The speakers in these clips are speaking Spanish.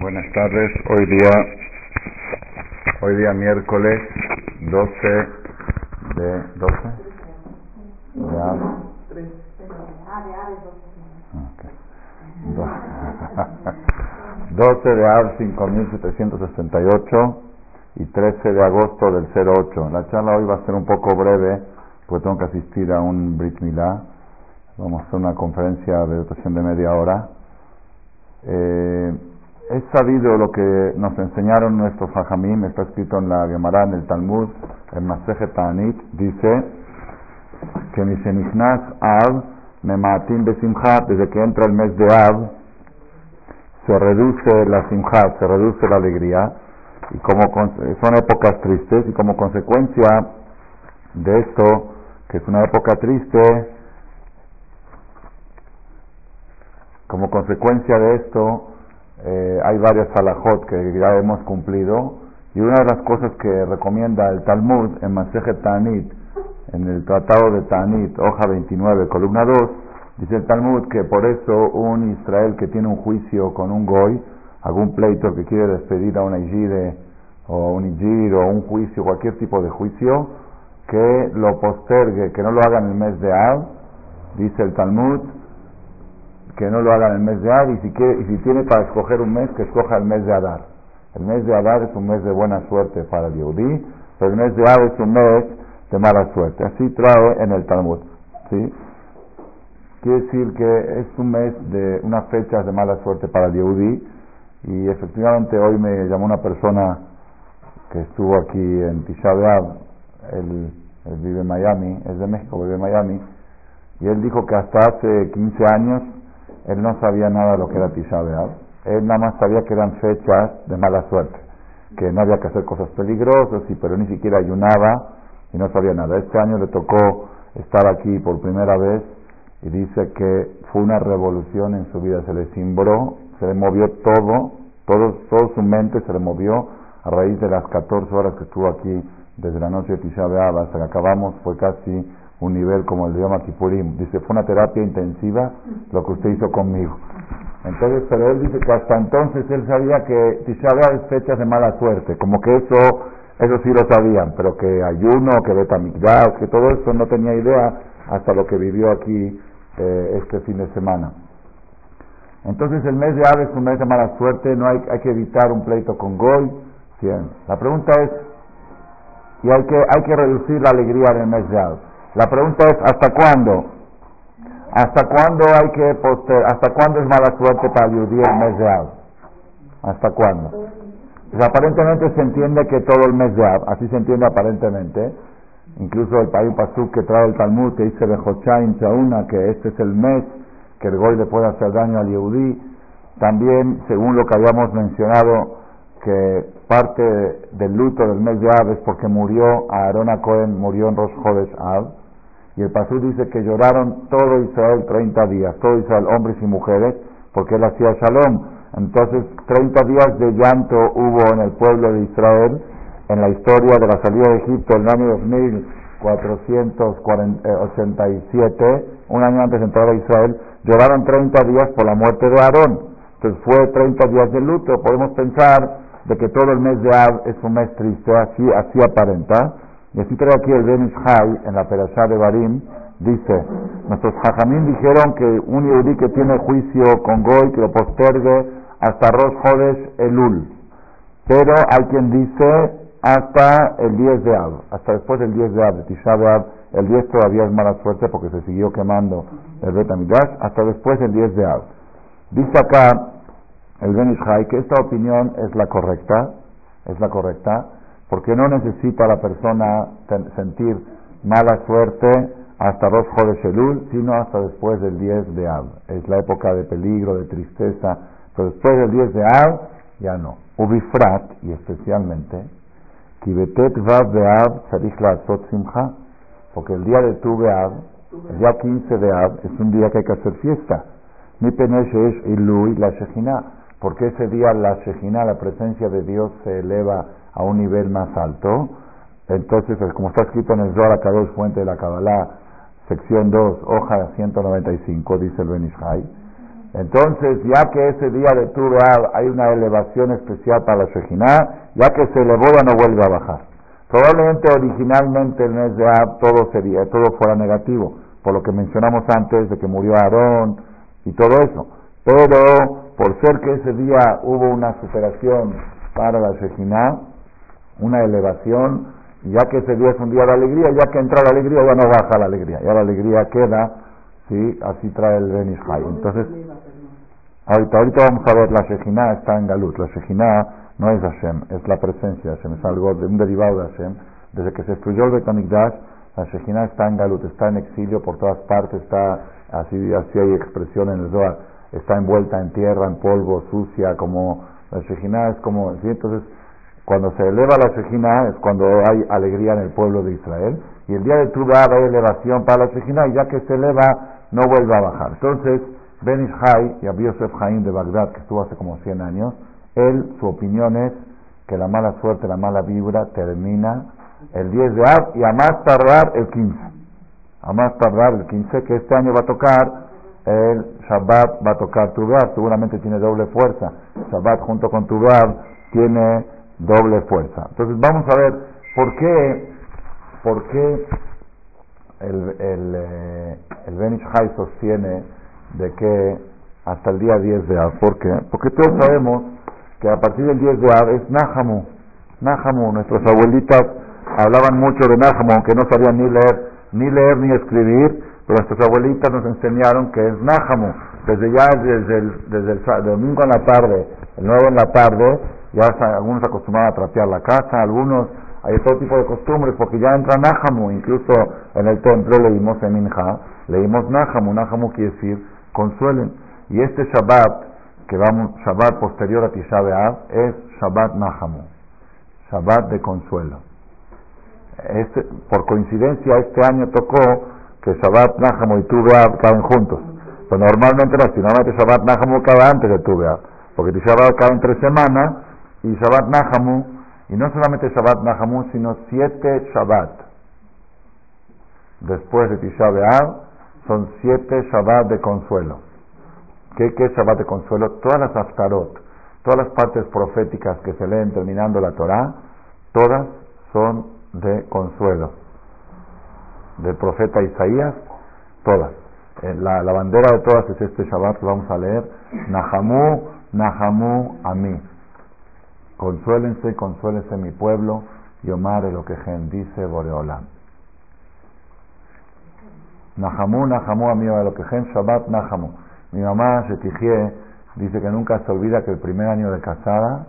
Buenas tardes. Hoy día, hoy día miércoles 12 de 12 de Av. 12 de Av 5768 y 13 de agosto del 08. La charla hoy va a ser un poco breve porque tengo que asistir a un Brit Milá. Vamos a hacer una conferencia de duración de media hora. Eh, es sabido lo que nos enseñaron nuestros hajamim, está escrito en la Gemara, en el Talmud, en Maseje Ta'anit, dice que Misenichnas Av, Mematim Besimcha, desde que entra el mes de Av, se reduce la simcha, se reduce la alegría, y como son épocas tristes, y como consecuencia de esto, que es una época triste, como consecuencia de esto, eh, hay varias salahot que ya hemos cumplido y una de las cosas que recomienda el Talmud en Maseje Tanit, en el Tratado de Tanit, hoja 29, columna 2, dice el Talmud que por eso un Israel que tiene un juicio con un goy, algún pleito que quiere despedir a una Ijide o un Ijir o un juicio, cualquier tipo de juicio, que lo postergue, que no lo haga en el mes de Av, dice el Talmud, que no lo haga en el mes de Adar y si, quiere, y si tiene para escoger un mes, que escoja el mes de Adar. El mes de Adar es un mes de buena suerte para el Yehudi, pero el mes de Adar es un mes de mala suerte. Así trae en el Talmud. ¿sí? Quiere decir que es un mes de unas fechas de mala suerte para el Yehudi y efectivamente hoy me llamó una persona que estuvo aquí en Tisha él, él vive en Miami, es de México, vive en Miami, y él dijo que hasta hace 15 años él no sabía nada de lo que era Tisha Él nada más sabía que eran fechas de mala suerte, que no había que hacer cosas peligrosas, y, pero ni siquiera ayunaba y no sabía nada. Este año le tocó estar aquí por primera vez y dice que fue una revolución en su vida, se le cimbró, se le movió todo, todo, todo su mente se le movió a raíz de las 14 horas que estuvo aquí desde la noche de Tisha hasta que acabamos, fue casi un nivel como el de Yom Kippurim. Dice, fue una terapia intensiva lo que usted hizo conmigo. Entonces, pero él dice que hasta entonces él sabía que Tisha es fechas de mala suerte, como que eso, eso sí lo sabían, pero que ayuno, que betamigdash, que todo eso no tenía idea hasta lo que vivió aquí eh, este fin de semana. Entonces el mes de Ave es un mes de mala suerte, no hay, hay que evitar un pleito con Goy. La pregunta es, y hay que, hay que reducir la alegría en el mes de Ave. La pregunta es, ¿hasta cuándo? ¿Hasta cuándo hay que poster, hasta cuándo es mala suerte para el el mes de Av? ¿Hasta cuándo? Pues aparentemente se entiende que todo el mes de Av, así se entiende aparentemente. Incluso el país Pasuk que trae el Talmud que dice de Jochaim Chauna que este es el mes que el Goy le puede hacer daño al Yehudí. También, según lo que habíamos mencionado, que parte del luto del mes de Av es porque murió Aarona Cohen, murió en Rosh Chodesh Av. Y el Pasú dice que lloraron todo Israel 30 días, todo Israel, hombres y mujeres, porque él hacía shalom. Entonces, 30 días de llanto hubo en el pueblo de Israel en la historia de la salida de Egipto el año 2487, un año antes de entrar a Israel, lloraron 30 días por la muerte de Aarón. Entonces fue 30 días de luto. Podemos pensar de que todo el mes de Av es un mes triste, así, así aparenta. Y así trae aquí el Ben Ishai en la Perashá de Barim, dice, nuestros hajamim dijeron que un yehudí que tiene juicio con Goy, que lo postergue hasta Rosh Hodesh Elul. Pero hay quien dice hasta el 10 de Av, hasta después del 10 de Av, de Tisha el 10 todavía es mala suerte porque se siguió quemando el Bet hasta después del 10 de Av. Dice acá el Ben Ishai que esta opinión es la correcta, es la correcta, porque no necesita la persona sentir mala suerte hasta dos de Elul, sino hasta después del 10 de Av. Es la época de peligro, de tristeza, pero después del 10 de Av ya no. Ubifrat, y especialmente, Kibetet Vav de Av Simcha, porque el día de Tu Av, el día 15 de Av, es un día que hay que hacer fiesta. Mi Peneshesh Ilui la Shejina, porque ese día la Shejina, la presencia de Dios, se eleva a un nivel más alto. Entonces, como está escrito en el Zohar Kadosh, fuente de la Kabbalah, sección 2, hoja 195, dice el Benishai, Entonces, ya que ese día de Tu hay una elevación especial para la Shejinah, ya que se elevó ya no vuelve a bajar. Probablemente originalmente el mes de Ab todo sería, todo fuera negativo, por lo que mencionamos antes de que murió Aarón y todo eso. Pero por ser que ese día hubo una superación para la Shejinah, una elevación, ya que ese día es un día de alegría, ya que entra la alegría ya no baja la alegría, ya la alegría queda, ¿sí? así trae el Benishai. Entonces, ahorita, ahorita vamos a ver, la Shejinah está en Galut, la Shejinah no es Hashem, es la presencia de Hashem, es algo de un derivado de Hashem. Desde que se destruyó el Betamikdash, la Shejinah está en Galut, está en exilio por todas partes, está así, así hay expresión en el Zohar, está envuelta en tierra, en polvo, sucia, como la Shejinah es como, ¿sí? entonces cuando se eleva la Shejinah es cuando hay alegría en el pueblo de Israel, y el día de Tubá hay elevación para la Shejinah, y ya que se eleva, no vuelve a bajar. Entonces, Ben Ishai y Abi Yosef Haim de Bagdad, que estuvo hace como 100 años, él, su opinión es que la mala suerte, la mala vibra termina el 10 de Ab y a más tardar el 15. A más tardar el 15, que este año va a tocar el Shabbat, va a tocar Tubar, seguramente tiene doble fuerza. Shabbat junto con Tubar tiene doble fuerza. Entonces vamos a ver por qué, por qué el, el, eh, el Benish sostiene de que hasta el día 10 de Ab. ¿Por qué? Porque todos sabemos que a partir del 10 de Ab es Nahamu. Nahamu, nuestras abuelitas hablaban mucho de Nahamu, aunque no sabían ni leer, ni leer ni escribir, pero nuestras abuelitas nos enseñaron que es Nahamu. Desde ya, desde el, desde el, domingo en la tarde, el 9 en la tarde, ya algunos acostumbraban a trapear la casa, algunos, hay todo tipo de costumbres, porque ya entra Nahamu, incluso en el templo leímos en Minja, leímos Nahamu, Nahamu quiere decir consuelen. Y este Shabbat, que vamos, Shabbat posterior a Tisha B'Av, es Shabbat Nahamu, Shabbat de consuelo. Este, por coincidencia, este año tocó que Shabbat Nahamu y Tu B'Av caen juntos. Pues normalmente no, normalmente Shabbat Nahamu cae antes de Tu B'Av, porque Tisha B'Av cae entre semanas y Shabbat Nahamu, y no solamente Shabbat Nahamu, sino siete Shabbat. Después de Tisha B'Av, son siete Shabbat de consuelo. ¿Qué, es Shabbat de consuelo? Todas las Aftarot, todas las partes proféticas que se leen terminando la Torah, todas son de consuelo. Del profeta Isaías, todas. Eh, la, la, bandera de todas es este Shabbat vamos a leer. Nahamu, Nahamu, Ami. Consuélense, consuélense mi pueblo. Yomar lo que dice Boreolam. Nahamu, Nahamu, Ami, lo que Shabbat, Nahamu. Mi mamá, Shetijie, dice que nunca se olvida que el primer año de casada,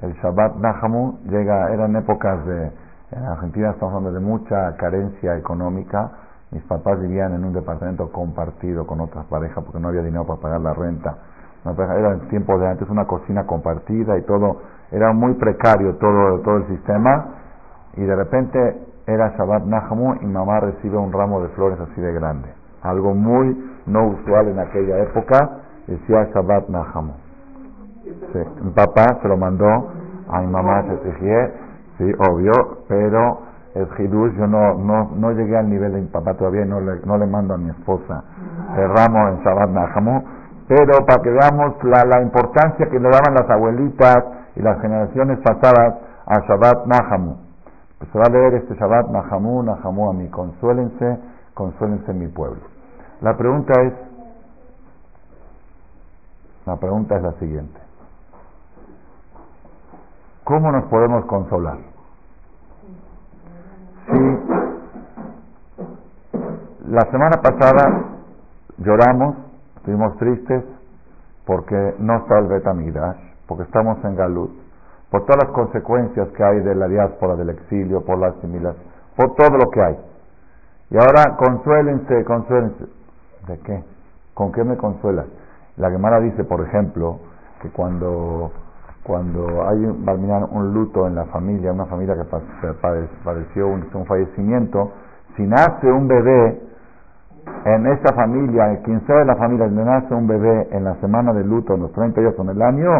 el Shabbat Nahamu, llega, eran épocas de, en Argentina estamos hablando de mucha carencia económica. Mis papás vivían en un departamento compartido con otras parejas porque no había dinero para pagar la renta. Era en tiempos de antes una cocina compartida y todo, era muy precario todo, todo el sistema. Y de repente era Shabbat Nahamu y mamá recibe un ramo de flores así de grande. Algo muy no usual en aquella época, decía Shabbat Nahamu. Sí, mi papá se lo mandó a mi mamá Shetijie, sí, obvio, pero el Hidush, yo no, no, no llegué al nivel de mi papá todavía, no le, no le mando a mi esposa el ramo en Shabbat Nahamu, pero para que veamos la, importancia que le daban las abuelitas y las generaciones pasadas a Shabbat Nahamu. Pues se va a leer este Shabbat Nahamu, Nahamu a mí, consuélense, consuélense mi pueblo. La pregunta es, la pregunta es la siguiente. ¿Cómo nos podemos consolar? Si la semana pasada lloramos, estuvimos tristes porque no está el Betamidash, porque estamos en Galut, por todas las consecuencias que hay de la diáspora, del exilio, por la asimilación, por todo lo que hay. Y ahora consuélense, consuélense. ¿De qué? ¿Con qué me consuelas? La Gemara dice, por ejemplo, que cuando, cuando hay un luto en la familia, una familia que padeció un, un fallecimiento, si nace un bebé en esta familia, quien sea de la familia, si nace un bebé en la semana de luto, en los 30 días o en el año,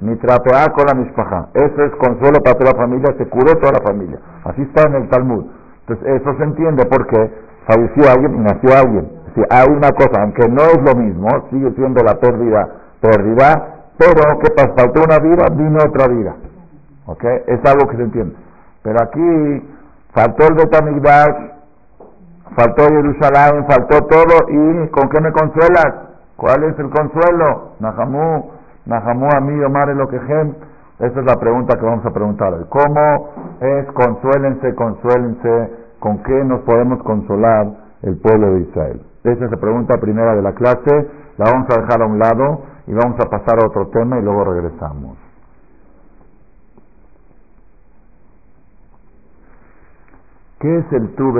ni trapea con la mispaja. Eso es consuelo para toda la familia, se curó toda la familia. Así está en el Talmud. Entonces, eso se entiende porque falleció alguien y nació alguien si hay una cosa, aunque no es lo mismo, sigue siendo la pérdida, pérdida, pero ¿qué pasa? Faltó una vida, vino otra vida. ¿Ok? Es algo que se entiende. Pero aquí faltó el Betamigdash, faltó Jerusalén, faltó todo, ¿y con qué me consuelas? ¿Cuál es el consuelo? Nahamú, Nahamú a mí, Omar, lo que gen. Esa es la pregunta que vamos a preguntar hoy. ¿Cómo es consuélense, consuélense? ¿Con qué nos podemos consolar el pueblo de Israel? Esa es la pregunta primera de la clase. La vamos a dejar a un lado y vamos a pasar a otro tema y luego regresamos. ¿Qué es el Tu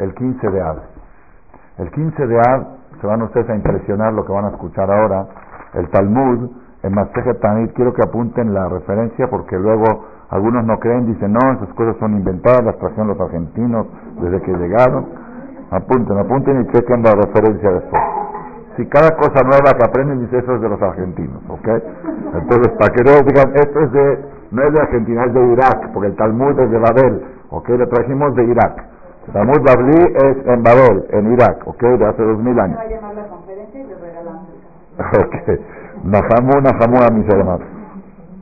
el 15 de Av? El 15 de Av, se van ustedes a impresionar lo que van a escuchar ahora, el Talmud en Masejet Tanit, quiero que apunten la referencia porque luego algunos no creen, dicen, no, esas cosas son inventadas, las trajeron los argentinos desde que llegaron. Apunten, apunten y chequen la referencia después. Si cada cosa nueva que aprenden dice eso es de los argentinos, ¿ok? Entonces, para que no digan, esto es de, no es de Argentina, es de Irak, porque el Talmud es de Babel, ¿ok? Lo trajimos de Irak. Talmud Babli es en Babel, en Irak, ¿ok? De hace dos mil años. Ok. Nahamu, Nahamu a mis hermanos.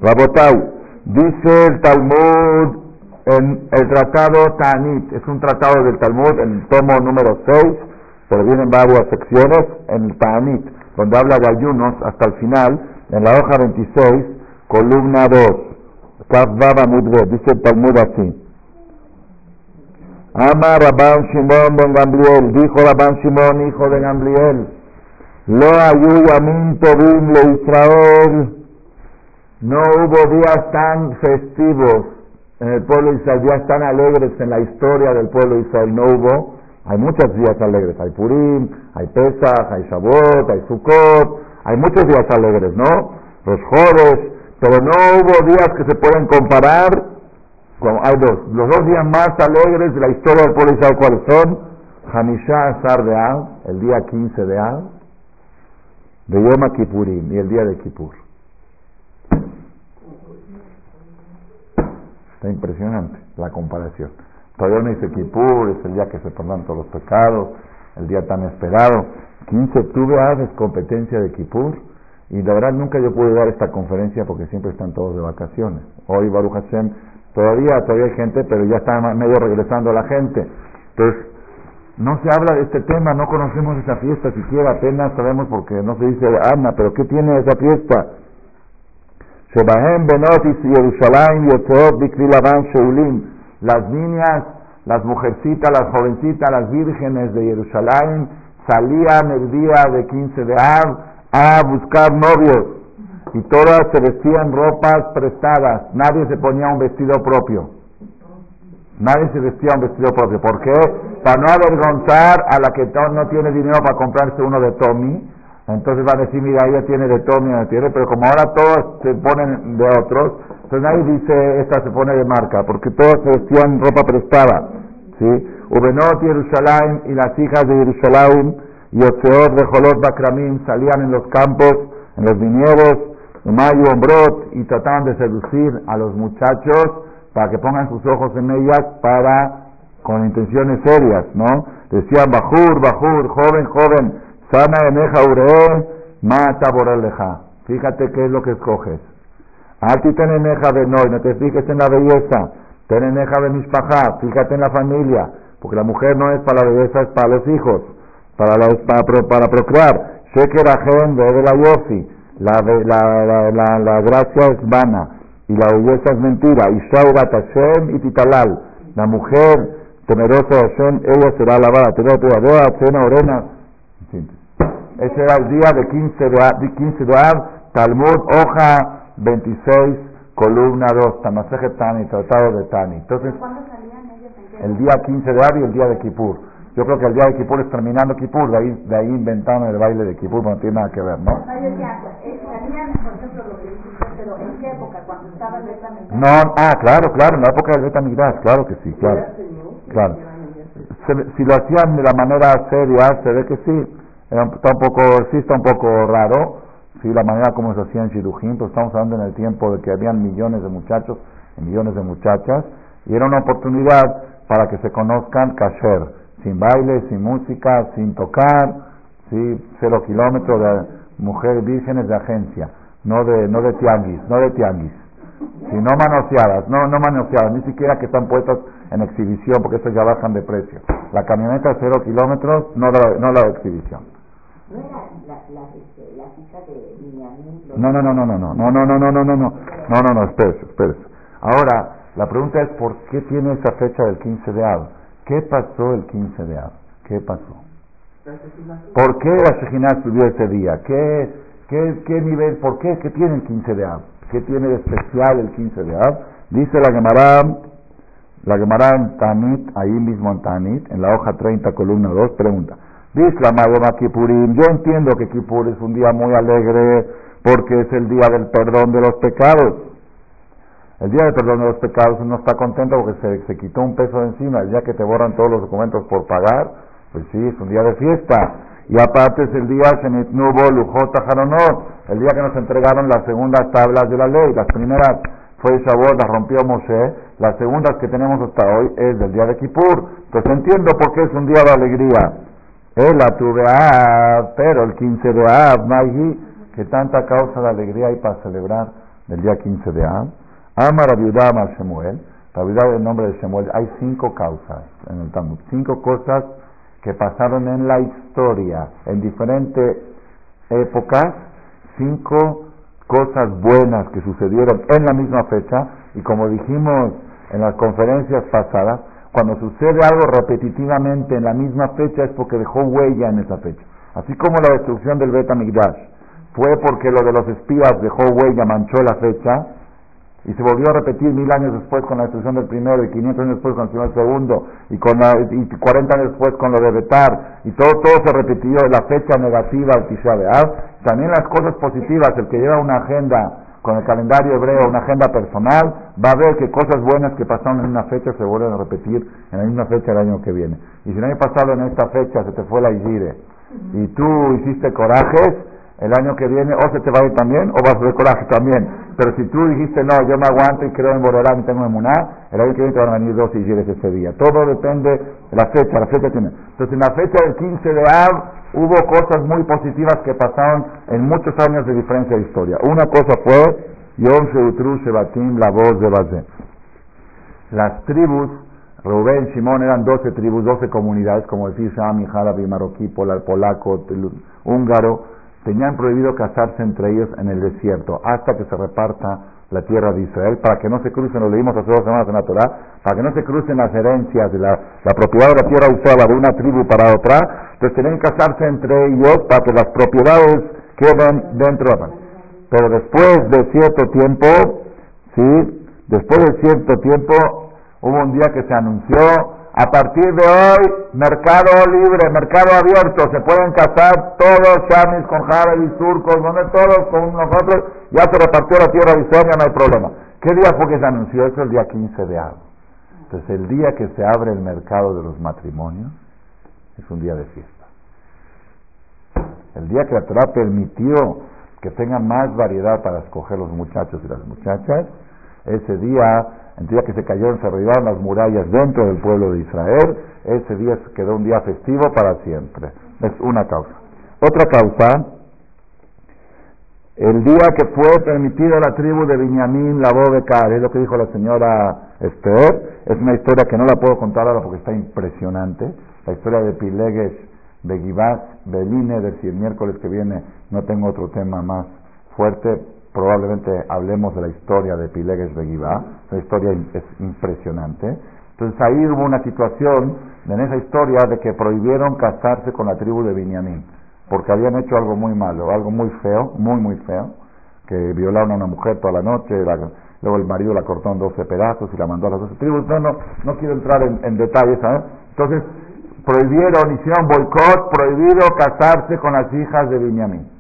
Rabotai, dice el Talmud en el tratado Tanit, es un tratado del Talmud, en el tomo número 6, pero vienen varias secciones, en el Tanit, donde habla de ayunos hasta el final, en la hoja 26, columna 2, Kaf Baba Mudre, dice el Talmud así. Ama Rabban Shimon ben Gamliel, dijo Rabban Shimon, hijo de Gamliel, lo le Israel. No hubo días tan festivos en el pueblo de Israel, días tan alegres en la historia del pueblo de Israel. No hubo. Hay muchos días alegres. Hay Purim, hay Pesach, hay Shavuot, hay Sukkot. Hay muchos días alegres, ¿no? Los jóvenes. Pero no hubo días que se pueden comparar. Hay dos. Los dos días más alegres de la historia del pueblo Israel, ¿cuáles son? Hanishah Asar de Av, el día 15 de Av de Yom Kippurim y el día de Kippur. Está impresionante la comparación. Todavía no dice Kippur, es el día que se perdonan todos los pecados, el día tan esperado. 15 de octubre es competencia de Kippur y la verdad nunca yo pude dar esta conferencia porque siempre están todos de vacaciones. Hoy Baruch Hashem todavía, todavía hay gente, pero ya está medio regresando la gente. Entonces, no se habla de este tema, no conocemos esa fiesta siquiera, apenas sabemos porque no se dice Ana, pero ¿qué tiene esa fiesta? Las niñas, las mujercitas, las jovencitas, las vírgenes de Jerusalén salían el día de 15 de Av a buscar novios y todas se vestían ropas prestadas, nadie se ponía un vestido propio. Nadie se vestía un vestido propio. ¿Por qué? Para no avergonzar a la que no tiene dinero para comprarse uno de Tommy. Entonces va a decir, mira, ella tiene de Tommy, no tiene, pero como ahora todos se ponen de otros, entonces nadie dice, esta se pone de marca, porque todos se vestían ropa prestada. ¿sí? Ubenot Jerusalén y las hijas de Jerusalén y Oseot de Jolot Bakramim salían en los campos, en los viñedos, Y trataban de seducir a los muchachos para que pongan sus ojos en ellas para con intenciones serias, ¿no? Decían Bajur, Bajur, joven, joven, sana eneja uree, mata boraleja. Fíjate qué es lo que escoges. A ti ten eneja de no, no te fijes en la belleza. Ten eneja de mis pajas, fíjate en la familia, porque la mujer no es para la belleza, es para los hijos, para, la, para, para procrear. Shekerajen de la yofi, la, la, la, la gracia es vana y la belleza es mentira. Y Shaurat Hashem y Titalal, la mujer temerosa de Hashem, ella será alabada. Cena Orena. Ese era el día de 15 de, 15 de Ab, Talmud, hoja 26, columna 2, Tamaseje Tani, Tratado de Tani. Entonces, el día 15 de Ab y el día de Kippur. Yo creo que el día de Kippur es terminando Kippur, de ahí, de ahí inventaron el baile de Kippur, no tiene nada que ver, ¿no? No, ah, claro, claro, en la época del Betamigdash, claro que sí, claro. claro. si lo hacían de la manera seria, se ve que sí. Está un poco, sí está un poco raro, sí, la manera como se hacía en Shidujim, pero estamos hablando en el tiempo de que habían millones de muchachos y millones de muchachas, y era una oportunidad para que se conozcan kasher, sin baile, sin música, sin tocar, ¿sí? Cero kilómetros de mujeres vírgenes de agencia, no de, no de tianguis, no de tianguis. Si no manoseadas, no, no manoseadas, ni siquiera que están puestas en exhibición, porque estos ya bajan de precio. La camioneta cero kilómetros, no la, no la de exhibición. ¿No la, la de No, no, no, no, no, no, no, no, no, no, no, no, no, no, no, no, espérese, espérese. Ahora, la pregunta es, ¿por qué tiene esa fecha del 15 de Ab? ¿Qué pasó el 15 de Ab? ¿Qué pasó? ¿Por qué la Shejina subió ese día? ¿Qué, qué, qué nivel, por qué? ¿Qué tiene el 15 de Ab? ¿Qué tiene de especial el 15 de Ab? Dice la Gemara, la Gemara en Tanit, ahí mismo en Tanit, en la hoja 30, columna 2, pregunta. Dice la Madonna Kipurim, yo entiendo que Kipur es un día muy alegre porque es el día del perdón de los pecados. El día del perdón de los pecados uno está contento porque se, se quitó un peso de encima. El día que te borran todos los documentos por pagar, pues sí, es un día de fiesta. Y aparte es el día Shenitnubo Lujota Jaronot, el día que nos entregaron las segundas tablas de la ley. Las primeras fue Shavuot, las rompió Moshe. Las segundas que tenemos hasta hoy es del día de Kippur. Entonces entiendo por qué es un día de alegría. El tuve pero el 15 de Ab, Maggi, que tanta causa de alegría hay para celebrar el día 15 de Ab. Ama Rabiudá Amar Shemuel. Rabiudá el nombre de Shemuel. Hay cinco causas en el Talmud. Cinco cosas que pasaron en la historia, en diferentes épocas, cinco cosas buenas que sucedieron en la misma fecha y como dijimos en las conferencias pasadas, cuando sucede algo repetitivamente en la misma fecha es porque dejó huella en esa fecha. Así como la destrucción del Bet fue porque lo de los espías dejó huella, manchó la fecha, y se volvió a repetir mil años después con la destrucción del primero y 500 años después con el segundo y, con la, y 40 años después con lo de Betar y todo, todo se repitió la fecha negativa al Tisha también las cosas positivas, el que lleva una agenda con el calendario hebreo, una agenda personal, va a ver que cosas buenas que pasaron en una fecha se vuelven a repetir en la misma fecha el año que viene. Y si el año pasado en esta fecha se te fue la Igire y tú hiciste corajes, el año que viene o se te va a ir también o vas a hacer coraje también. Pero si tú dijiste, no, yo me aguanto y creo en Bororán y tengo emuná, el año que viene te van a venir dos y ese día. Todo depende de la fecha, la fecha tiene. Entonces en la fecha del 15 de Av hubo cosas muy positivas que pasaron en muchos años de diferencia de historia. Una cosa fue Yom Sheutru Shebatim, la voz de Bazé. Las tribus, Rubén, Simón, eran 12 tribus, 12 comunidades, como decís, Ami, Jarabi, Marroquí, Polaco, Húngaro, tenían prohibido casarse entre ellos en el desierto hasta que se reparta la tierra de Israel, para que no se crucen, lo leímos hace dos semanas en la Torah, para que no se crucen las herencias de la, propiedad de la tierra usada de una tribu para otra, entonces tenían que casarse entre ellos para que las propiedades queden dentro de la Pero después de cierto tiempo, ¿sí? Después de cierto tiempo, hubo un día que se anunció a partir de hoy, mercado libre, mercado abierto, se pueden casar todos chamis con y turcos, donde todos con nosotros, ya se repartió la tierra de Israel, no hay problema. ¿Qué día fue que se anunció eso? El día 15 de agosto. Entonces, el día que se abre el mercado de los matrimonios es un día de fiesta. El día que la Torah permitió que tengan más variedad para escoger los muchachos y las muchachas, ese día el día que se cayeron, se derribaron las murallas dentro del pueblo de Israel, ese día quedó un día festivo para siempre. Es una causa. Otra causa, el día que fue permitido a la tribu de Binyamin la voz de Car, es lo que dijo la señora Esther, es una historia que no la puedo contar ahora porque está impresionante, la historia de Pileges, de Beline, de si el miércoles que viene no tengo otro tema más fuerte, probablemente hablemos de la historia de Pileges Begibá, la historia es impresionante. Entonces ahí hubo una situación en esa historia de que prohibieron casarse con la tribu de Binyamin, porque habían hecho algo muy malo, algo muy feo, muy, muy feo, que violaron a una mujer toda la noche, luego el marido la cortó en 12 pedazos y la mandó a las 12 tribus. No, no, no quiero entrar en, detalles, ¿sabes? Entonces prohibieron, hicieron boicot, prohibido casarse con las hijas de Binyamin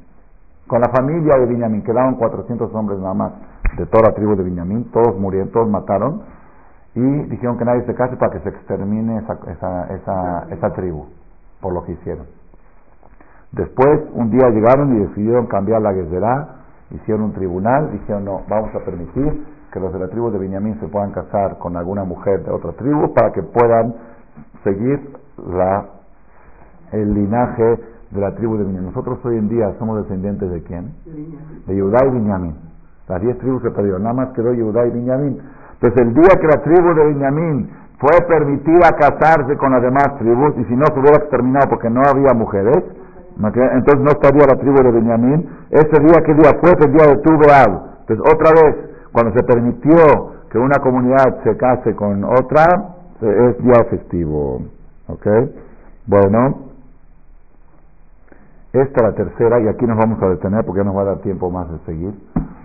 con la familia de Benjamín, quedaron 400 hombres nada más de toda la tribu de Benjamín, todos murieron, todos mataron, y dijeron que nadie se case para que se extermine esa, esa, esa, esa tribu, por lo que hicieron. Después, un día llegaron y decidieron cambiar la guerrera, hicieron un tribunal, dijeron no, vamos a permitir que los de la tribu de Benjamín se puedan casar con alguna mujer de otra tribu para que puedan seguir la, el linaje de la tribu de Benjamín. Nosotros hoy en día somos descendientes de quién? De Judá y Benjamín. Las diez tribus se perdieron, nada más quedó Judá y Benjamín. Entonces el día que la tribu de Benjamín fue permitida casarse con las demás tribus, y si no se hubiera exterminado porque no había mujeres, entonces no estaría la tribu de Benjamín. Ese día, ¿qué día fue? El día de Tubeal. Entonces otra vez, cuando se permitió que una comunidad se case con otra, es día festivo. ¿Ok? Bueno, esta es la tercera, y aquí nos vamos a detener porque ya nos va a dar tiempo más de seguir.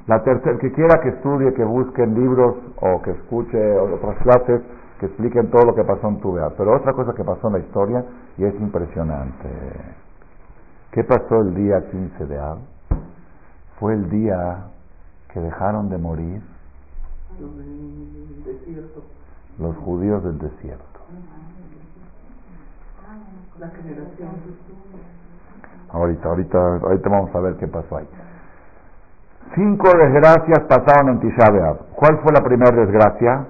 La tercera, que quiera que estudie, que busque libros o que escuche otras clases que expliquen todo lo que pasó en Tubea. Pero otra cosa que pasó en la historia y es impresionante. ¿Qué pasó el día 15 de Ab? Fue el día que dejaron de morir los judíos del desierto. La generación. Ahorita, ahorita, ahorita vamos a ver qué pasó ahí. Cinco desgracias pasaron en Tisha ¿Cuál fue la primera desgracia?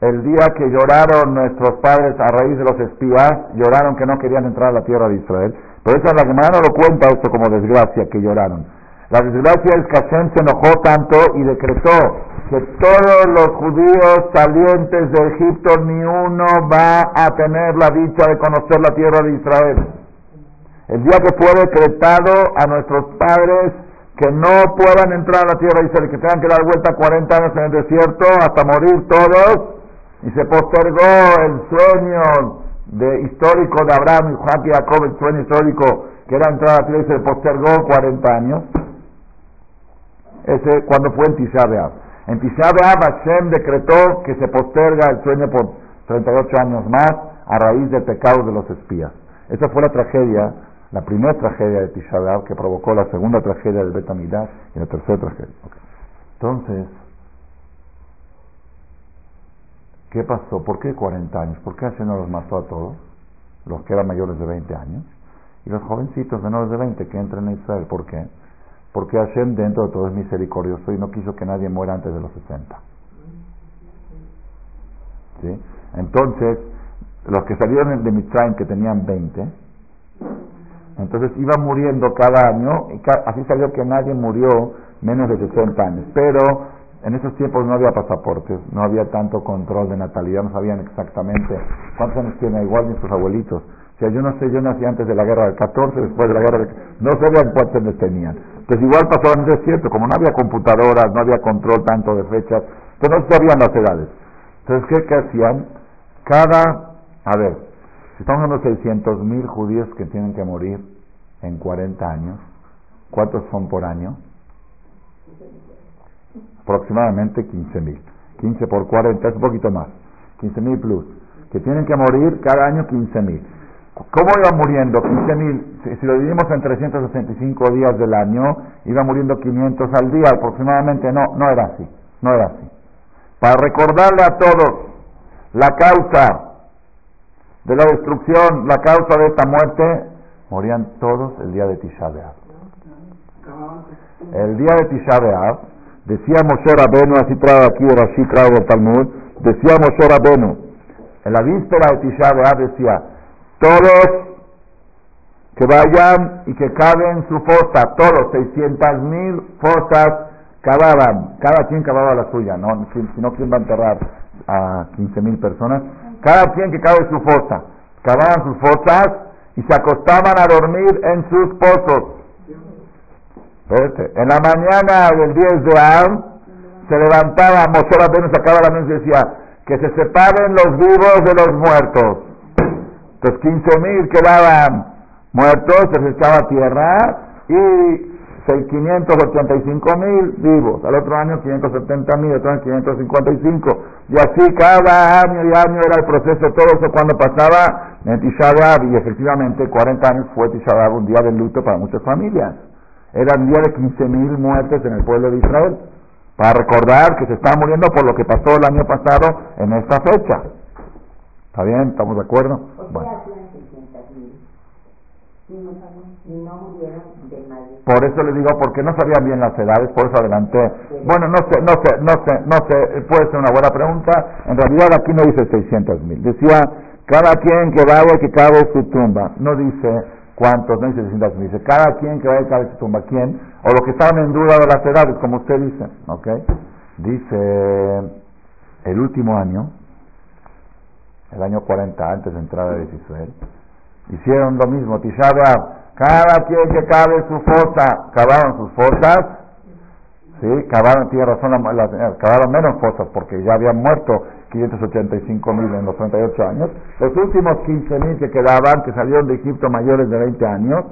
El día que lloraron nuestros padres a raíz de los espías, lloraron que no querían entrar a la tierra de Israel. Pero esa la Gemara no lo cuenta esto como desgracia que lloraron. La desgracia es que se enojó tanto y decretó que todos los judíos salientes de Egipto ni uno va a tener la dicha de conocer la tierra de Israel. El día que fue decretado a nuestros padres que no puedan entrar a la tierra de Israel, que tengan que dar vuelta 40 años en el desierto hasta morir todos, y se postergó el sueño de histórico de Abraham, y Jacob, el sueño histórico que era entrar a la tierra y se postergó 40 años. Ese cuando fue en Tisha En Tisha Hashem decretó que se posterga el sueño por 38 años más a raíz del pecado de los espías. Esa fue la tragedia, la primera tragedia de Tisha que provocó la segunda tragedia del Betamidah y la tercera tragedia. Entonces, ¿Qué pasó? ¿Por qué 40 años? ¿Por qué Hashem no los mató a todos? Los que eran mayores de 20 años. Y los jovencitos menores de 20 que entran en Israel. ¿Por qué? Porque Hashem dentro de todo es misericordioso y no quiso que nadie muera antes de los 60. ¿Sí? Entonces, los que salieron de Mitzrayim que tenían 20, entonces iban muriendo cada año, y así salió que nadie murió menos de 60 años. Pero en esos tiempos no había pasaportes, no había tanto control de natalidad, no sabían exactamente cuántos años tiene igual sus abuelitos. O sea, yo no sé, yo nací antes de la guerra del 14, después de la guerra del... No sabían cuántos años tenían. Entonces igual pasó en el desierto, como no había computadoras, no había control tanto de fechas, entonces no sabían las edades. Entonces, ¿qué, qué hacían? Cada, a ver, estamos hablando de 600 mil judíos que tienen que morir en 40 años, ¿cuántos son por año? aproximadamente 15 mil. 15 por 40 es un poquito más. 15 mil plus. Que tienen que morir cada año 15 mil. ¿Cómo iban muriendo? 15 mil, si, lo dividimos en 365 días del año, iba muriendo 500 al día aproximadamente. No, no era así. No era así. Para recordarle a todos la causa de la destrucción, la causa de esta muerte, morían todos el día de Tisha B'Av. El día de Tisha B'Av Decía Moshe Rabenu, así trae aquí Rashi trae el Talmud, decía Moshe Rabenu, en la víspera de Tisha B'Av decía, todos que vayan y que caben su fosa, todos, 600 mil fosas cavaban, cada quien cavaba la suya, ¿no? Si, no, ¿quién va a enterrar a 15 mil personas? Cada quien que cabe su fosa, cavaban sus fosas y se acostaban a dormir en sus pozos. En la mañana del 10 de Av se levantaba, Moshe Rabbeinu sacaba la mano y decía, que se separen los vivos de los muertos. Entonces 15 mil quedaban muertos, se les echaba tierra y 585 mil vivos. Al otro año 570 mil, otro año 555. Y así cada año y año era el proceso, todo eso cuando pasaba en Tisha y efectivamente 40 años fue Tisha un día de luto para muchas familias. Era el día de 15.000 muertes en el pueblo de Israel, para recordar que se está muriendo por lo que pasó el año pasado en esta fecha. ¿Está bien? ¿Estamos de acuerdo? Por eso le digo, porque no sabían bien las edades, por eso adelanté. Bueno, no sé, no sé, no sé, no sé, puede ser una buena pregunta. En realidad aquí no dice 600 mil. Decía, cada quien que vaya que cabe su tumba. No dice cuántos, no dice 600 mil, dice cada quien que vaya a cada tumba, ¿quién? O los que estaban en duda de las edades, como usted dice, ¿ok? Dice, el último año, el año 40 antes de entrar a Israel, hicieron lo mismo, Tisha cada quien que cabe su fosa, cavaron sus fosas, ¿sí? Cavaron, tiene razón, eh, cavaron menos fosas porque ya habían muerto 585 mil en los 38 años. Los últimos 15 mil que quedaban, que salieron de Egipto mayores de 20 años,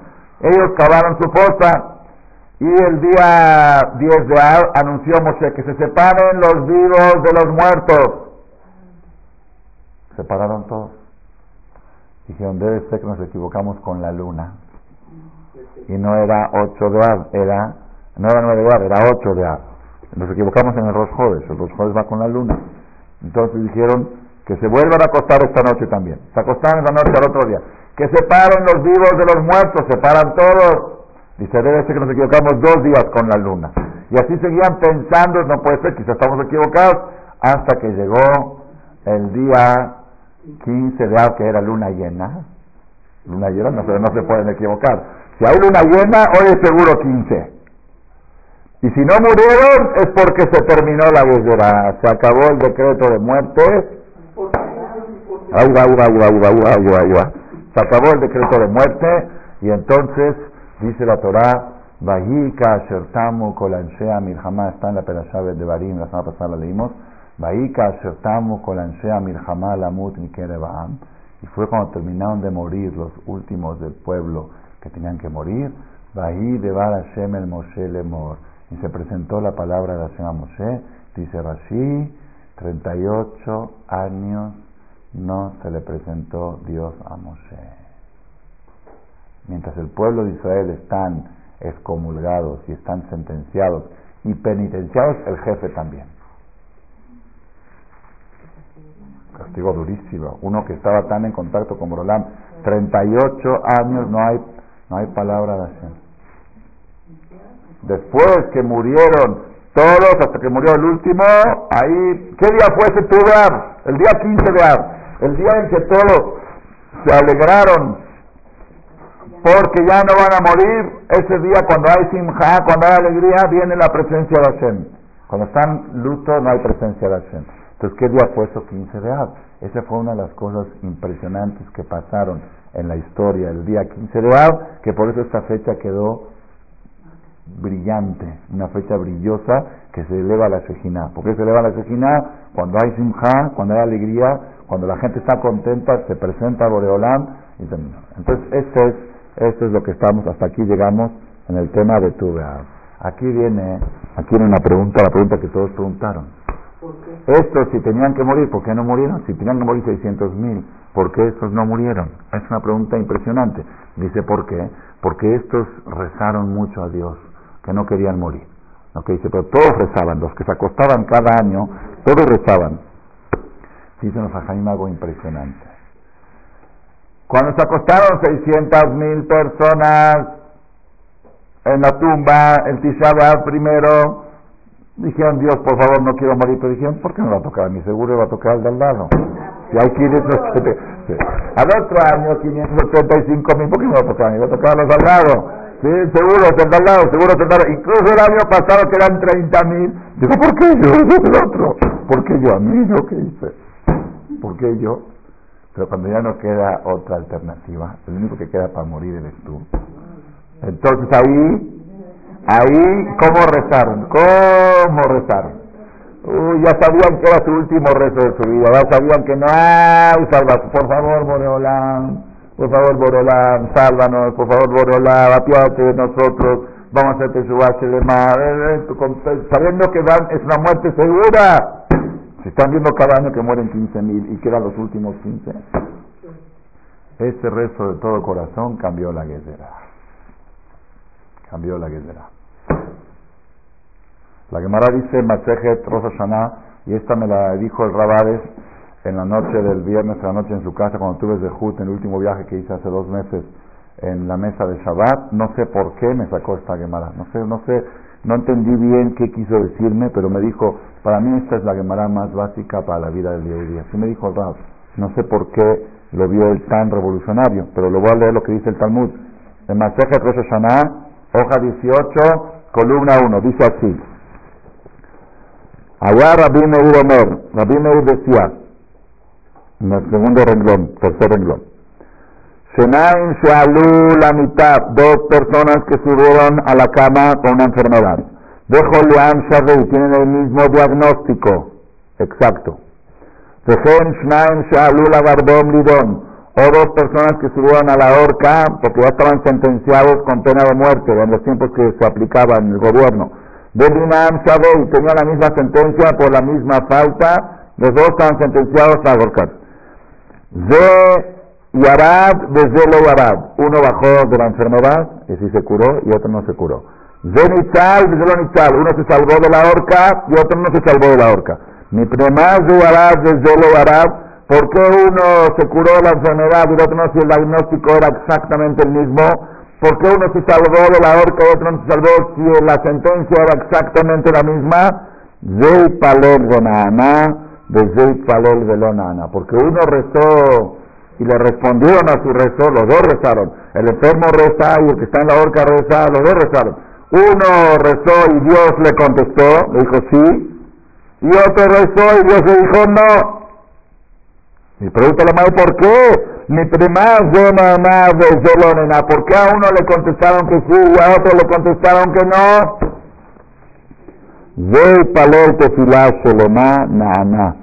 ellos cavaron su fosa. Y el día 10 de Ab anunció Moshe que se separen los vivos de los muertos. Separaron todos. Dijeron, debe ser que nos equivocamos con la luna. Y no era 8 de Ab, era, no era 9 de Ab, era 8 de Ab. Nos equivocamos en el Rosh el Rosh va con la luna. Entonces dijeron que se vuelvan a acostar esta noche también. Se acostaron esta noche al otro día. Que separen los vivos de los muertos, separan todos. Dice, debe ser que nos equivocamos dos días con la luna. Y así seguían pensando, no puede ser, quizás estamos equivocados, hasta que llegó el día 15 de abril, que era luna llena. Luna llena, no, no se pueden equivocar. Si hay luna llena, hoy es seguro 15. Y si no murieron es porque se terminó la guerra, se acabó el decreto de muerte. Se acabó el decreto de muerte. Y entonces dice la Torah, Vahika Ashertamu Kolanshea Milhamá, está en la Perashá de Barim, la semana pasada la leímos, Vahika Ashertamu Kolanshea Milhamá Lamut Mikerebaam, y fue cuando terminaron de morir los últimos del pueblo que tenían que morir, Vahi Devar Hashem el Moshe Lemor y se presentó la palabra de la señora Moshe, dice Rashi, 38 años no se le presentó Dios a Moshe. Mientras el pueblo de Israel están excomulgados y están sentenciados y penitenciados, el jefe también. Castigo durísimo. Uno que estaba tan en contacto con Borolam, 38 años no hay, no hay palabra de Hashem. Después que murieron todos, hasta que murió el último, ahí, ¿qué día fue ese Tubar? El día 15 de Ab, el día en que todos se alegraron porque ya no van a morir, ese día cuando hay simja, cuando hay alegría, viene la presencia de Hashem. Cuando están luto no hay presencia de Hashem. Entonces, ¿qué día fue eso 15 de Ab? Esa fue una de las cosas impresionantes que pasaron en la historia, el día 15 de Ab, que por eso esta fecha quedó brillante, una fecha brillosa que se eleva a la Shejina. ¿Por qué se eleva a la Shejina? Cuando hay simja, cuando hay alegría, cuando la gente está contenta, se presenta a Boreolam y Entonces, esto es, esto es lo que estamos, hasta aquí llegamos en el tema de tu Aquí viene, aquí viene una pregunta, la pregunta que todos preguntaron. Estos si tenían que morir, ¿por qué no murieron? Si tenían que morir 600 mil, ¿por qué estos no murieron? Es una pregunta impresionante. Dice, ¿por qué? Porque estos rezaron mucho a Dios que no querían morir. Okay, dice, pero todos rezaban, los que se acostaban cada año, todos rezaban. Dice nos Jaime algo impresionante. Cuando se acostaron 600 mil personas en la tumba, el Tisha primero, dijeron, Dios, por favor, no quiero morir. Pero dijeron, ¿por qué no va a tocar a mí? Seguro va a tocar al de al lado. Si hay 580, al otro año 585 mil, ¿por qué no va a tocar a mí? Va a tocar a los al lado. Sí, seguro, lado, seguro lado. Incluso el año pasado que eran 30 mil. Digo, ¿por qué yo? el otro. ¿Por qué yo? A mí, ¿yo qué hice? ¿Por qué yo? Pero cuando ya no queda otra alternativa, el único que queda para morir eres tú. Entonces ahí, ahí, ¿cómo rezaron? ¿Cómo rezaron? Uy, ya sabían que era su último rezo de su vida, ya sabían que no hay salvación. Por favor, Moreolán por favor, Borolán, sálvanos, por favor, Borolán, apiádate de nosotros, vamos a hacerte su base de mar, sabiendo que dan, es una muerte segura. Se están viendo cada año que mueren 15 mil y quedan los últimos 15. Este rezo de todo corazón cambió la guerrera. Cambió la guerrera. La Gemara dice Masejet Rosa Shana, y esta me la dijo el Rabades en la noche del viernes a la noche en su casa cuando tuve de Jut en el último viaje que hice hace dos meses en la mesa de Shabbat, no sé por qué me sacó esta Gemara, no sé, no sé, no entendí bien qué quiso decirme, pero me dijo, para mí esta es la Gemara más básica para la vida del día a día. Así me dijo Rab, no sé por qué lo vio él tan revolucionario, pero lo voy a leer lo que dice el Talmud. en Masejet Rosh Hashanah, hoja 18, columna 1, dice así. Allá Rabbi Meir Omer, Rabbi Meir decía, en el segundo renglón, tercer renglón, Shenaim Shealu la mitad, dos personas que subieron a la cama con una enfermedad. Dejo Leam Sharrei, tienen el mismo diagnóstico, exacto. Dejen Shnaim Shealu la Garbom Lidon, o dos personas que subieron a la horca porque ya estaban sentenciados con pena de muerte en los tiempos que se aplicaba en el gobierno. De Dinam Shabei, tenían la misma sentencia por la misma falta, los dos estaban sentenciados a ahorcar. De Yarad desde lo Yarad. Uno bajó de la enfermedad, y sí se curó, y otro no se curó. De Nitzal desde lo Nitzal. Uno se salvó de la horca y otro no se salvó de la horca. Mi más de Yarad desde lo Yarad. ¿Por qué uno se curó de la enfermedad y el otro no? Si el diagnóstico era exactamente el mismo. ¿Por qué uno se salvó de la horca y otro no se salvó si la sentencia era exactamente la misma? Zei Palel de Zei Palel Velonana. Porque uno rezó y le respondieron a su rezo, los dos rezaron. El enfermo reza y el que está en la horca reza, los dos rezaron. Uno rezó y Dios le contestó, le dijo sí, y otro rezó y Dios le dijo no. Y pregunta la madre, ¿por qué? Mi prima de mamá de ¿por qué a uno le contestaron que sí y a otro le contestaron que no? Ve palel tefilá na na.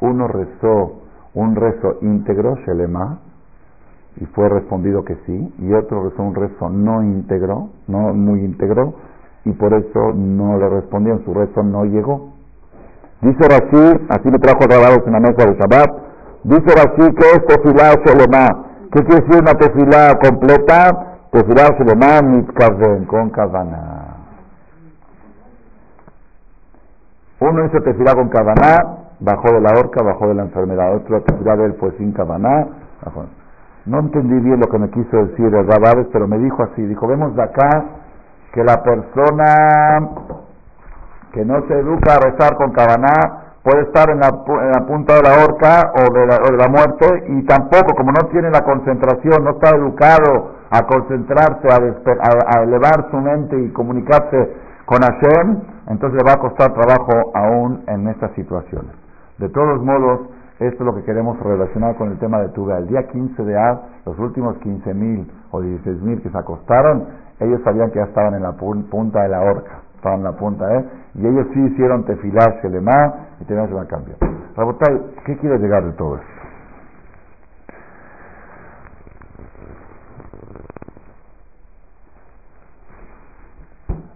Uno rezó un rezo íntegro, Shelema, y fue respondido que sí, y otro rezó un rezo no íntegro, no muy íntegro, y por eso no le respondieron, su rezo no llegó. Dice Rashi, así me trajo grabados en la mesa de Shabbat, dice Rashi que es tefilá Shelema. ¿Qué quiere decir una tefilá completa? Tefilá Shelema mitkaven, con kavana. Uno hizo tefilá con Kavaná, bajó de la horca, bajó de la enfermedad. Otro tefilá de él fue sin Kavaná. No entendí bien lo que me quiso decir el Rabades, pero me dijo así. Dijo, vemos de acá que la persona que no se educa a rezar con Kavaná puede estar en la, punta de la horca o de la, muerte y tampoco, como no tiene la concentración, no está educado a concentrarse, a, a elevar su mente y comunicarse con Hashem, entonces le va a costar trabajo aún en estas situaciones. De todos modos, esto es lo que queremos relacionar con el tema de Tuga. El día 15 de Av, los últimos 15.000 o 16.000 que se acostaron, ellos sabían que ya estaban en la punta de la horca, estaban en la punta, ¿eh? Y ellos sí hicieron tefilar Shelema y tenían que cambio. Rabotay, ¿qué quiere llegar de todo esto?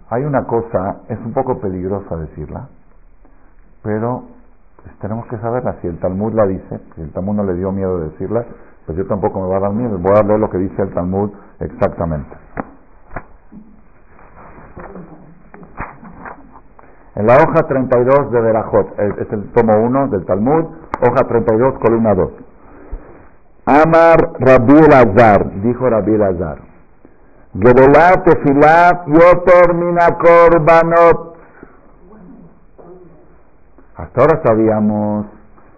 Hay una cosa, es un poco peligrosa decirla, pero pues, tenemos que saberla. Si el Talmud la dice, si el Talmud no le dio miedo de decirla, pues yo tampoco me va a dar miedo. Voy a leer lo que dice el Talmud exactamente. En la hoja 32 de Berajot, es el tomo 1 del Talmud, hoja 32, columna 2. Amar Rabbi Azar, dijo Rabbi Azar. Gedolat tefilat yoter mina korbanot. Hasta ahora sabíamos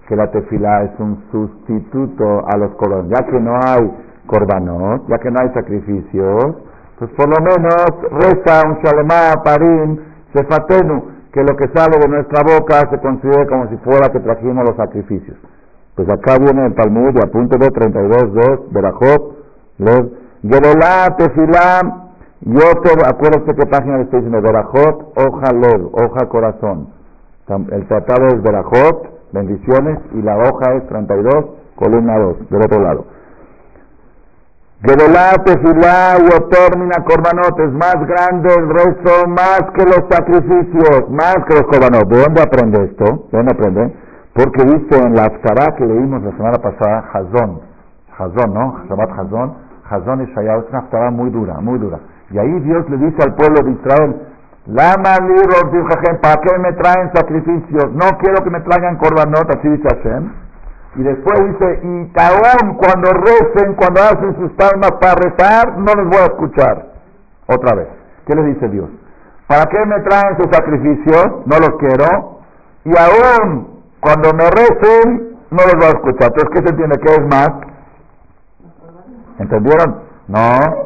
que la tefilá es un sustituto a los korbanot. Ya que no hay korbanot, ya que no hay sacrificios, pues por lo menos reza un shalemá parim sefatenu, que lo que sale de nuestra boca se considere como si fuera que trajimos los sacrificios. Pues acá viene el Talmud, y punto de 32.2 de la Job, los Gedolá, Tefilá, Yoter, acuérdate qué página le estoy diciendo, Berajot, hoja lev, hoja corazón. El tratado es Berajot, bendiciones, y la hoja es 32, columna 2, del otro lado. Gedolá, Tefilá, Yoter, Mina, Korbanot, es más grande el rezo, más que los sacrificios, más que los Korbanot. ¿De dónde aprende esto? ¿De dónde aprende? Porque dice en la Aftará que leímos la semana pasada, Hazón, Hazón, ¿no? Shabbat Hazón, Hazón y Shayahu, es una aftará muy dura, muy dura. Y ahí Dios le dice al pueblo de Israel, ¿para qué me traen sacrificios? No quiero que me traigan korbanot, así dice Hashem. Y después dice, y aún cuando recen, cuando hacen sus palmas para rezar, no les voy a escuchar. Otra vez. ¿Qué le dice Dios? ¿Para qué me traen sus sacrificios? No los quiero. Y aún cuando me recen, no los voy a escuchar. Entonces, ¿qué se entiende? ¿Qué es más? ¿Entendieron? No.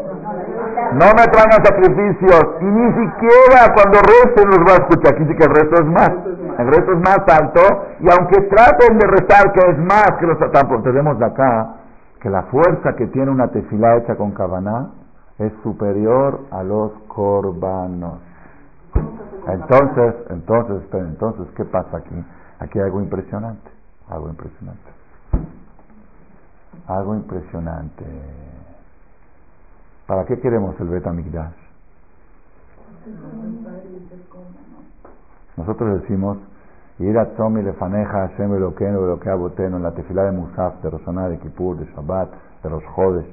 No me traigan sacrificios. Y ni siquiera cuando recen los va a escuchar. Aquí sí que el resto es más. El resto es más alto. Y aunque traten de rezar que es más que los tampoco tenemos acá que la fuerza que tiene una tefilá hecha con cabaná es superior a los corbanos. Entonces, entonces, entonces, ¿qué pasa aquí? Aquí hay algo impresionante, algo impresionante. Algo impresionante. ¿Para qué queremos el Betamigdash? Nosotros decimos, ir a Tzomi lefaneja Hashem Eloqueno Eloquea Boteno en la tefilá de Musaf, de Roshaná, de Kippur, de Shabbat, de los Jodes.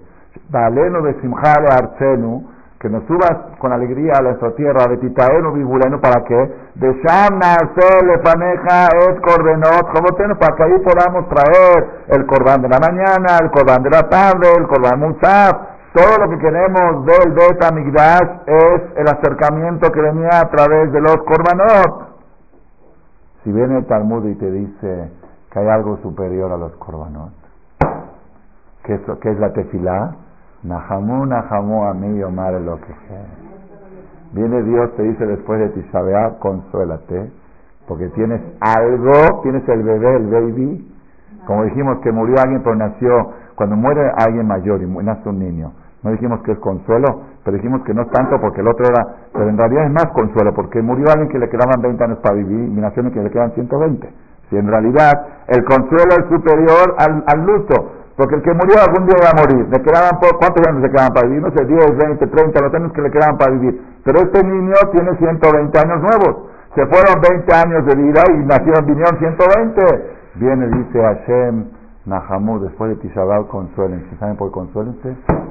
Daleno de Simjale Arcenu, que nos subas con alegría a nuestra tierra, de Titaeno Bibuleno, ¿para qué? De Sham Naasel lefaneja et Corbenot, Joboteno, para que ahí podamos traer el Corbán de la mañana, el Corbán de la tarde, el Corbán Musaf, todo lo que queremos del Bet Amigdash es el acercamiento que venía a través de los Korbanot. Si viene el Talmud y te dice que hay algo superior a los Korbanot, ¿qué es, qué es la tefilá? Nahamu, Nahamu, mí Omar lo que Viene Dios, te dice después de Tishabea, consuélate, porque tienes algo, tienes el bebé, el baby. Como dijimos que murió alguien, pero nació, cuando muere alguien mayor y nace un niño, no dijimos que es consuelo, pero dijimos que no es tanto porque el otro era, pero en realidad es más consuelo, porque murió alguien que le quedaban 20 años para vivir y nació que le quedan 120. Si en realidad el consuelo es superior al, luto, porque el que murió algún día iba a morir, le quedaban, ¿cuántos años le quedaban para vivir? No sé, 10, 20, 30, los años que le quedaban para vivir. Pero este niño tiene 120 años nuevos. Se fueron 20 años de vida y nacieron, vinieron 120. Viene, dice Hashem, Nahamu, después de Tishabal, consuélense. ¿Saben por qué?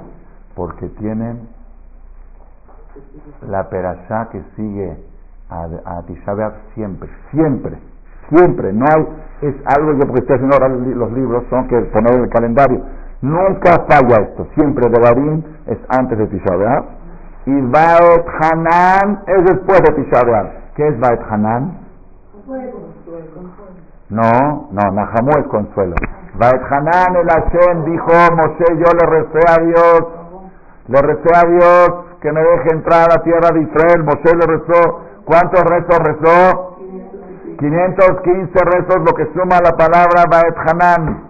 Porque tienen la perashá que sigue a, a siempre, siempre, siempre. No hay, es algo que porque estoy haciendo ahora los libros, son que poner en el calendario. Nunca falla esto, siempre Devarim es antes de Tisha y Baet Hanan es después de Tisha ¿Qué es Baet Hanan? No, no, Nahamu es consuelo. Baet Hanan el Hashem dijo, Moshe, yo le recé a Dios le recé a Dios que me deje entrar a la tierra de Israel. Moshe le rezó. ¿Cuántos rezos rezó? 515 rezos, lo que suma la palabra Baet Hanan.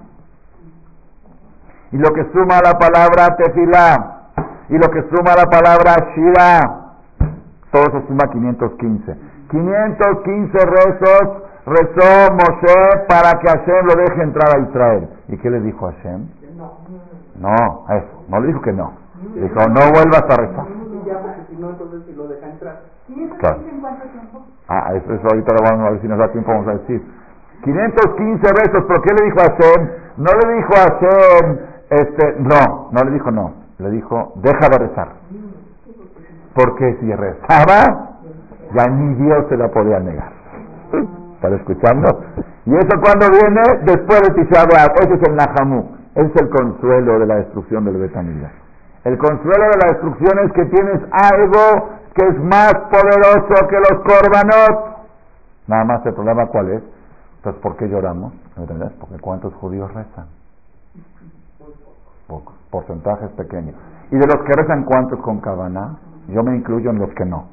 Y lo que suma la palabra Tefilá. Y lo que suma la palabra Shira. Todo eso suma 515. 515 rezos rezó Moshe para que Hashem lo deje entrar a Israel. ¿Y qué le dijo Hashem? No, eso. No le dijo que no. Dijo, no vuelvas a rezar. Ah, eso, eso ahorita lo vamos a ver si nos da tiempo, vamos a decir. 515 rezos, ¿pero qué le dijo a Hashem? No le dijo a Hashem, este, no, no le dijo no. Le dijo, deja de rezar. Porque si rezaba, ya ni Dios se la podía negar. ¿Están escuchando? Y eso cuando viene después de Tisha ese es el Nahamu, ese es el consuelo de la destrucción del Betanillah. El consuelo de la destrucción es que tienes algo que es más poderoso que los corbanot. Nada más el problema cuál es. Entonces, ¿por qué lloramos? ¿Entendés? Porque ¿cuántos judíos rezan? Pocos. Porcentajes pequeños. Y de los que rezan, ¿cuántos con cabana? Yo me incluyo en los que no.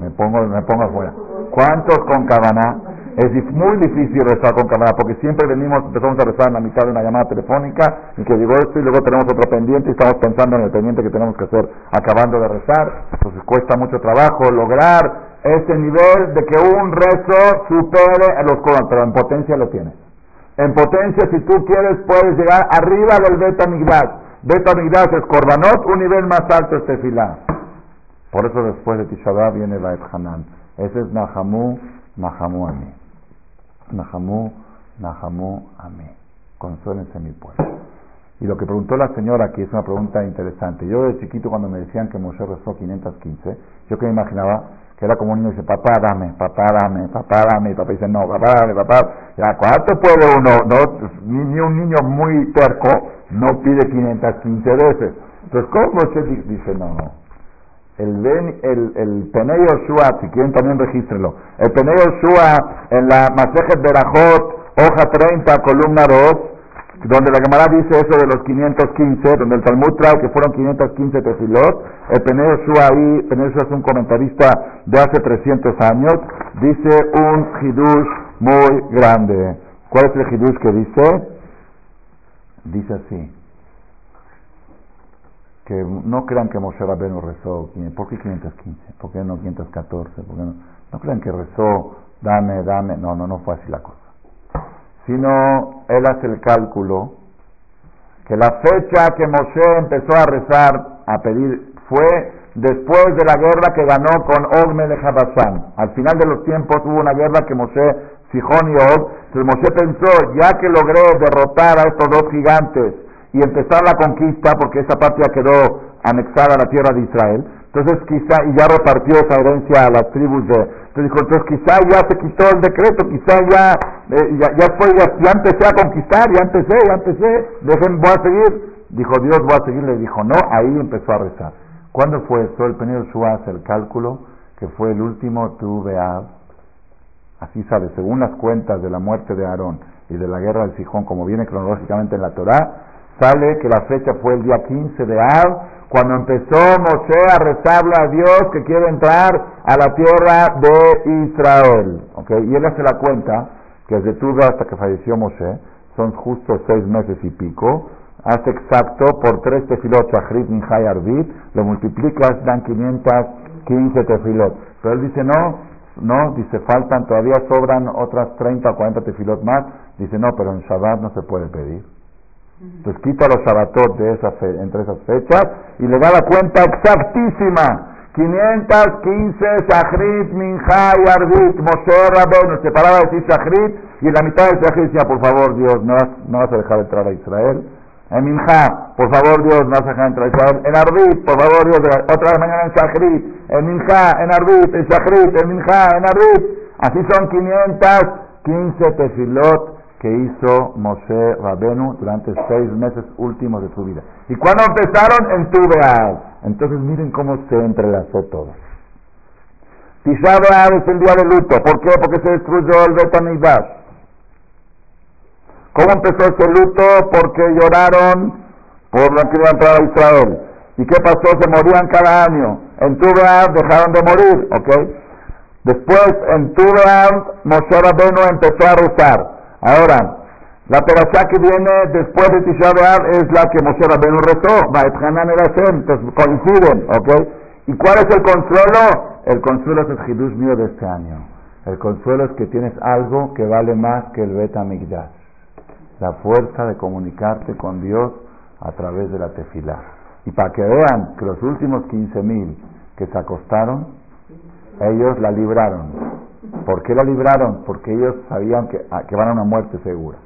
Me pongo, me pongo afuera. ¿Cuántos con cabana? Es muy difícil rezar con cámara porque siempre venimos, empezamos a rezar en la mitad de una llamada telefónica y que llegó esto y luego tenemos otro pendiente y estamos pensando en el pendiente que tenemos que hacer acabando de rezar. Entonces cuesta mucho trabajo lograr ese nivel de que un rezo supere a los Corban, pero en potencia lo tienes. En potencia, si tú quieres, puedes llegar arriba del Beta Migdash. Beta Migdash es Korbanot, un nivel más alto es Tefilá. Por eso después de Tishabá viene Baet Hanan. Ese es Nahamu, Nahamu Ami. Nahamu, Nahamu, Amén. Consuélense mi pueblo. Y lo que preguntó la señora aquí es una pregunta interesante. Yo de chiquito cuando me decían que Moshe rezó 515, yo que me imaginaba que era como un niño dice, papá dame, papá dame, papá dame, y papá dice, no, papá dame, papá. Ya, ¿cuánto puede uno? No, ni, un niño muy terco no pide 515 veces. Entonces, ¿cómo Moshe dice, no, no, el, ben, el, el Penei si quieren también regístrenlo. El Penei Yoshua en la Masejet Berajot, hoja 30, columna 2, donde la Gemara dice eso de los 515, donde el Talmud trae que fueron 515 tefilot, el Peneo ahí, Peneo es un comentarista de hace 300 años, dice un hidush muy grande. ¿Cuál es el hidush que dice? Dice así, que no crean que Moshe Rabbeinu rezó, ¿por qué 515? ¿Por qué no 514? ¿Por qué no? no crean que rezó, dame, dame, no, no, no fue así la cosa sino él hace el cálculo que la fecha que Moshe empezó a rezar, a pedir, fue después de la guerra que ganó con Og Melech Al final de los tiempos hubo una guerra que Moshe, Sijón y Og, entonces Moshe pensó, ya que logré derrotar a estos dos gigantes y empezar la conquista, porque esa parte ya quedó anexada a la tierra de Israel, entonces quizá, y ya repartió esa herencia a las tribus de, entonces dijo, entonces quizá ya se quitó el decreto, quizá ya, eh, ya, ya, fue, ya, empecé a conquistar, ya empecé, ya empecé, dejen, voy a seguir. Dijo, Dios, voy a seguir, le dijo, no, ahí empezó a rezar. ¿Cuándo fue esto? El Peneo Shua hace el cálculo, que fue el último Tubeab, así sabe, según las cuentas de la muerte de Aarón y de la guerra de Sijón, como viene cronológicamente en la Torá, sale que la fecha fue el día 15 de Ab, cuando empezó Moshe a rezarle a Dios que quiere entrar a la tierra de Israel. ¿okay? Y él hace la cuenta que desde Tuba hasta que falleció Moshe son justo seis meses y pico. Hace exacto por tres tefilot, Shachrit, Minjay, Arbit, lo multiplicas, dan 515 tefilot. Pero él dice, no, no, dice, faltan, todavía sobran otras 30 o 40 tefilot más. Dice, no, pero en Shabbat no se puede pedir. Entonces quita los sabatot de esas, entre esas fechas y le da la cuenta exactísima. 515 Shachrit, Minja y Arbit, Moshe Rabbeinu, se paraba de decir Shachrit y en la mitad del Shachrit decía, por favor Dios, no vas, no vas a dejar entrar a Israel. En Minja, por favor Dios, no vas a dejar entrar a Israel. En Arbit, por favor Dios, otra vez mañana en Shachrit. En Minja, en Arbit, en Shachrit, en Minja, en Arbit. Así son 515 tefilot que hizo Moshe Rabenu durante seis meses últimos de su vida. ¿Y cuando empezaron? En Tubeab. Entonces miren cómo se entrelazó todo. Tisha es el día de luto. ¿Por qué? Porque se destruyó el Betamigdash. ¿Cómo empezó ese luto? Porque lloraron por la que iba a Israel. ¿Y qué pasó? Se morían cada año. En Tubeab dejaron de morir, ¿ok? Después, en Tubeab, Moshe Rabenu empezó a rezar. Ahora, la perashá que viene después de Tisha es la que Moshe Rabbeinu rezó, Hanan entonces coinciden, ¿ok? ¿Y cuál es el consuelo? El consuelo es el hidush mío de este año. El consuelo es que tienes algo que vale más que el Bet Amigdash. La fuerza de comunicarte con Dios a través de la tefilá. Y para que vean que los últimos 15.000 que se acostaron, ellos la libraron. ¿Por qué la libraron? Porque ellos sabían que, ah, que van a una muerte segura.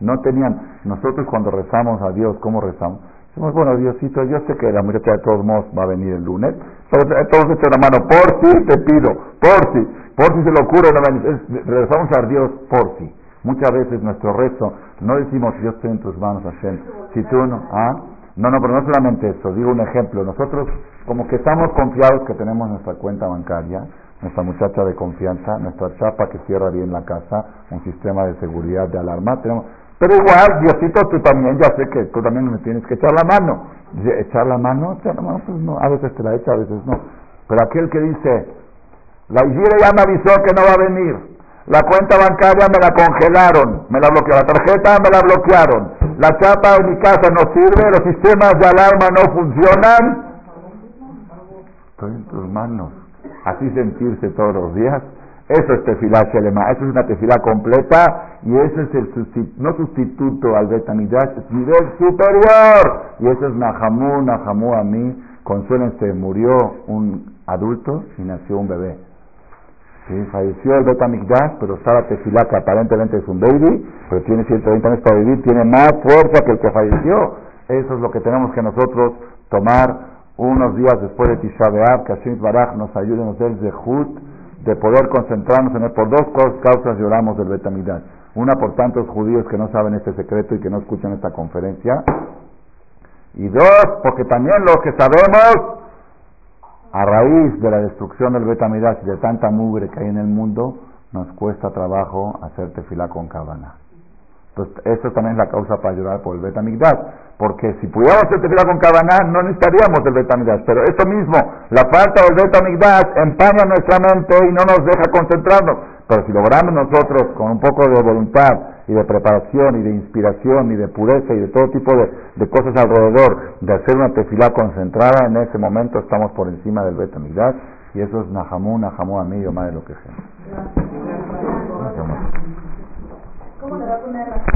No tenían, nosotros cuando rezamos a Dios, ¿cómo rezamos? Decimos, bueno, Diosito, yo sé que la muerte de todos modos va a venir el lunes, todos echan la mano, por si te pido, por si, por si se le ocurre, no, rezamos a Dios por si. Muchas veces nuestro rezo, no decimos, Dios estoy en tus manos, Hashem. Si tú no, ¿ah? No, no, pero no solamente eso, digo un ejemplo. Nosotros, como que estamos confiados que tenemos nuestra cuenta bancaria, nuestra muchacha de confianza, nuestra chapa que cierra bien la casa, un sistema de seguridad de alarma. Tenemos, pero igual, Diosito, tú también, ya sé que tú también me tienes que echar la mano. ¿Echar la mano? Echar la mano, pues no, a veces te la echa, a veces no. Pero aquel que dice, la Igire ya me avisó que no va a venir. La cuenta bancaria me la congelaron, me la bloquearon. La tarjeta me la bloquearon. La chapa de mi casa no sirve, los sistemas de alarma no funcionan. Estoy en tus manos así sentirse todos los días. Eso es tefilá shelema, eso es una tefilá completa y ese es el sustituto, no sustituto al betamidash, es nivel superior. Y eso es Nahamu, Nahamu a mí, consuélense, murió un adulto y nació un bebé. Sí, falleció el Betamigdash, pero la tefilá que aparentemente es un baby, pero tiene 120 años para vivir, tiene más fuerza que el que falleció. Eso es lo que tenemos que nosotros tomar unos días después de Tisha B'Av, que Hashem Baraj nos ayude, nos dé el zehut de poder concentrarnos en él. Por dos causas lloramos del Betamidad. Una por tantos judíos que no saben este secreto y que no escuchan esta conferencia. Y dos, porque también los que sabemos, a raíz de la destrucción del Betamidad y de tanta mugre que hay en el mundo, nos cuesta trabajo hacer tefilá con cabana. Entonces, eso también es la causa para llorar por el Betamigdash. Porque si pudiéramos hacer tefilá con Kavaná, no necesitaríamos el Betamigdash. Pero eso mismo, la falta del Betamigdash empaña nuestra mente y no nos deja concentrarnos. Pero si logramos nosotros, con un poco de voluntad y de preparación y de inspiración y de pureza y de todo tipo de, cosas alrededor, de hacer una tefilá concentrada, en ese momento estamos por encima del Betamigdash. Y eso es Nahamu, Nahamu a mí, más de lo que sea. ¿Cómo le va a poner